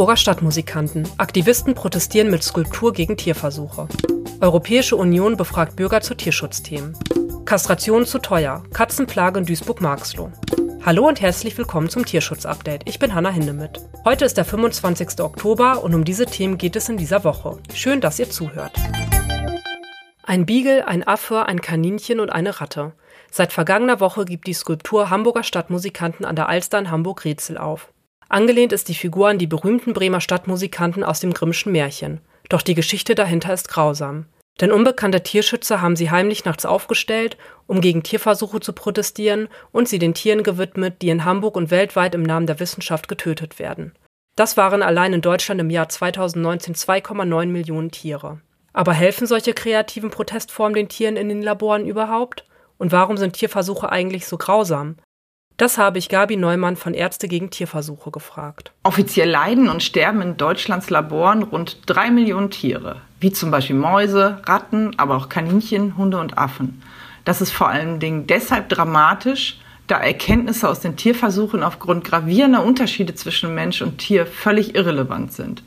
Hamburger Stadtmusikanten. Aktivisten protestieren mit Skulptur gegen Tierversuche. Europäische Union befragt Bürger zu Tierschutzthemen. Kastration zu teuer. Katzenplage in Duisburg-Marxloh. Hallo und herzlich willkommen zum Tierschutz-Update. Ich bin Hanna Hindemith. Heute ist der 25. Oktober und um diese Themen geht es in dieser Woche. Schön, dass ihr zuhört. Ein Beagle, ein Affe, ein Kaninchen und eine Ratte. Seit vergangener Woche gibt die Skulptur Hamburger Stadtmusikanten an der Alster in Hamburg Rätsel auf. Angelehnt ist die Figur an die berühmten Bremer Stadtmusikanten aus dem Grimmschen Märchen. Doch die Geschichte dahinter ist grausam. Denn unbekannte Tierschützer haben sie heimlich nachts aufgestellt, um gegen Tierversuche zu protestieren und sie den Tieren gewidmet, die in Hamburg und weltweit im Namen der Wissenschaft getötet werden. Das waren allein in Deutschland im Jahr 2019 2,9 Millionen Tiere. Aber helfen solche kreativen Protestformen den Tieren in den Laboren überhaupt? Und warum sind Tierversuche eigentlich so grausam? Das habe ich Gabi Neumann von Ärzte gegen Tierversuche gefragt. Offiziell leiden und sterben in Deutschlands Laboren rund drei Millionen Tiere, wie zum Beispiel Mäuse, Ratten, aber auch Kaninchen, Hunde und Affen. Das ist vor allen Dingen deshalb dramatisch, da Erkenntnisse aus den Tierversuchen aufgrund gravierender Unterschiede zwischen Mensch und Tier völlig irrelevant sind.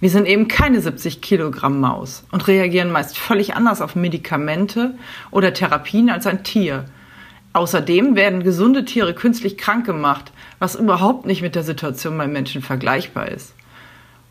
Wir sind eben keine 70 Kilogramm Maus und reagieren meist völlig anders auf Medikamente oder Therapien als ein Tier – Außerdem werden gesunde Tiere künstlich krank gemacht, was überhaupt nicht mit der Situation beim Menschen vergleichbar ist.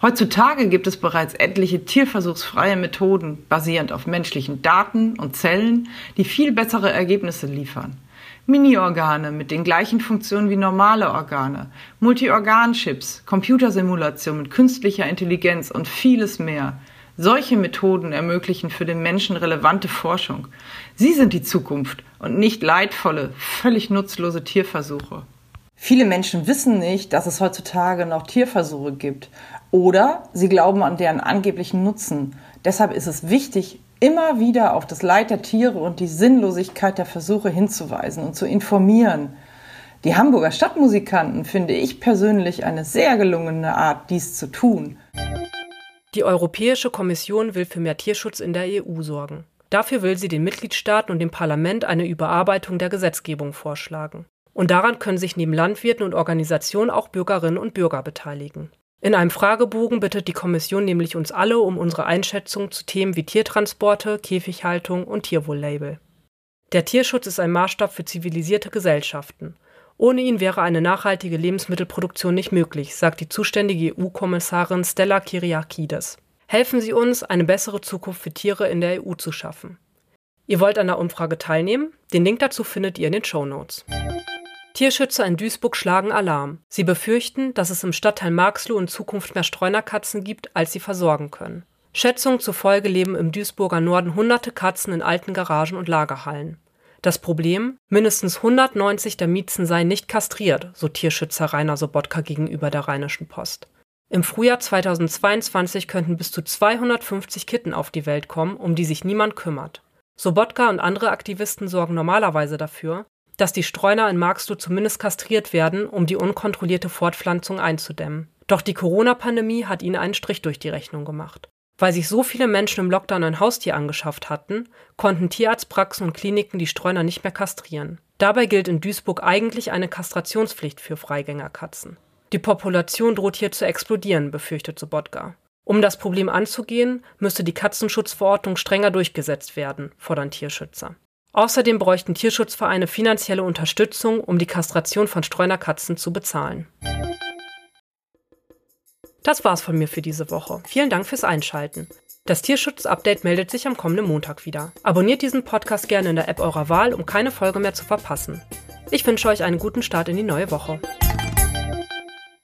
Heutzutage gibt es bereits etliche tierversuchsfreie Methoden basierend auf menschlichen Daten und Zellen, die viel bessere Ergebnisse liefern. Mini-Organe mit den gleichen Funktionen wie normale Organe, Multi-Organ-Chips, Computersimulation mit künstlicher Intelligenz und vieles mehr. Solche Methoden ermöglichen für den Menschen relevante Forschung. Sie sind die Zukunft und nicht leidvolle, völlig nutzlose Tierversuche. Viele Menschen wissen nicht, dass es heutzutage noch Tierversuche gibt oder sie glauben an deren angeblichen Nutzen. Deshalb ist es wichtig, immer wieder auf das Leid der Tiere und die Sinnlosigkeit der Versuche hinzuweisen und zu informieren. Die Hamburger Stadtmusikanten finde ich persönlich eine sehr gelungene Art, dies zu tun. Die Europäische Kommission will für mehr Tierschutz in der EU sorgen. Dafür will sie den Mitgliedstaaten und dem Parlament eine Überarbeitung der Gesetzgebung vorschlagen. Und daran können sich neben Landwirten und Organisationen auch Bürgerinnen und Bürger beteiligen. In einem Fragebogen bittet die Kommission nämlich uns alle um unsere Einschätzung zu Themen wie Tiertransporte, Käfighaltung und Tierwohllabel. Der Tierschutz ist ein Maßstab für zivilisierte Gesellschaften ohne ihn wäre eine nachhaltige Lebensmittelproduktion nicht möglich, sagt die zuständige EU-Kommissarin Stella Kyriakides. Helfen Sie uns, eine bessere Zukunft für Tiere in der EU zu schaffen. Ihr wollt an der Umfrage teilnehmen? Den Link dazu findet ihr in den Show Notes. Tierschützer in Duisburg schlagen Alarm. Sie befürchten, dass es im Stadtteil Marxloh in Zukunft mehr Streunerkatzen gibt, als sie versorgen können. Schätzungen zufolge leben im Duisburger Norden hunderte Katzen in alten Garagen und Lagerhallen. Das Problem? Mindestens 190 der Miezen seien nicht kastriert, so Tierschützer Rainer Sobotka gegenüber der Rheinischen Post. Im Frühjahr 2022 könnten bis zu 250 Kitten auf die Welt kommen, um die sich niemand kümmert. Sobotka und andere Aktivisten sorgen normalerweise dafür, dass die Streuner in Marxloh zumindest kastriert werden, um die unkontrollierte Fortpflanzung einzudämmen. Doch die Corona-Pandemie hat ihnen einen Strich durch die Rechnung gemacht. Weil sich so viele Menschen im Lockdown ein Haustier angeschafft hatten, konnten Tierarztpraxen und Kliniken die Streuner nicht mehr kastrieren. Dabei gilt in Duisburg eigentlich eine Kastrationspflicht für Freigängerkatzen. Die Population droht hier zu explodieren, befürchtet Sobotka. Um das Problem anzugehen, müsste die Katzenschutzverordnung strenger durchgesetzt werden, fordern Tierschützer. Außerdem bräuchten Tierschutzvereine finanzielle Unterstützung, um die Kastration von Streunerkatzen zu bezahlen. Das war's von mir für diese Woche. Vielen Dank fürs Einschalten. Das Tierschutz-Update meldet sich am kommenden Montag wieder. Abonniert diesen Podcast gerne in der App eurer Wahl, um keine Folge mehr zu verpassen. Ich wünsche euch einen guten Start in die neue Woche.